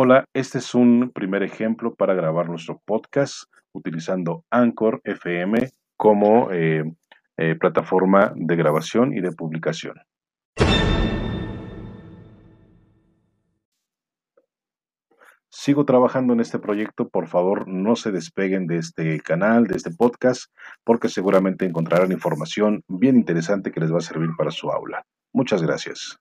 Hola, este es un primer ejemplo para grabar nuestro podcast utilizando Anchor FM como eh, eh, plataforma de grabación y de publicación. Sigo trabajando en este proyecto, por favor no se despeguen de este canal, de este podcast, porque seguramente encontrarán información bien interesante que les va a servir para su aula. Muchas gracias.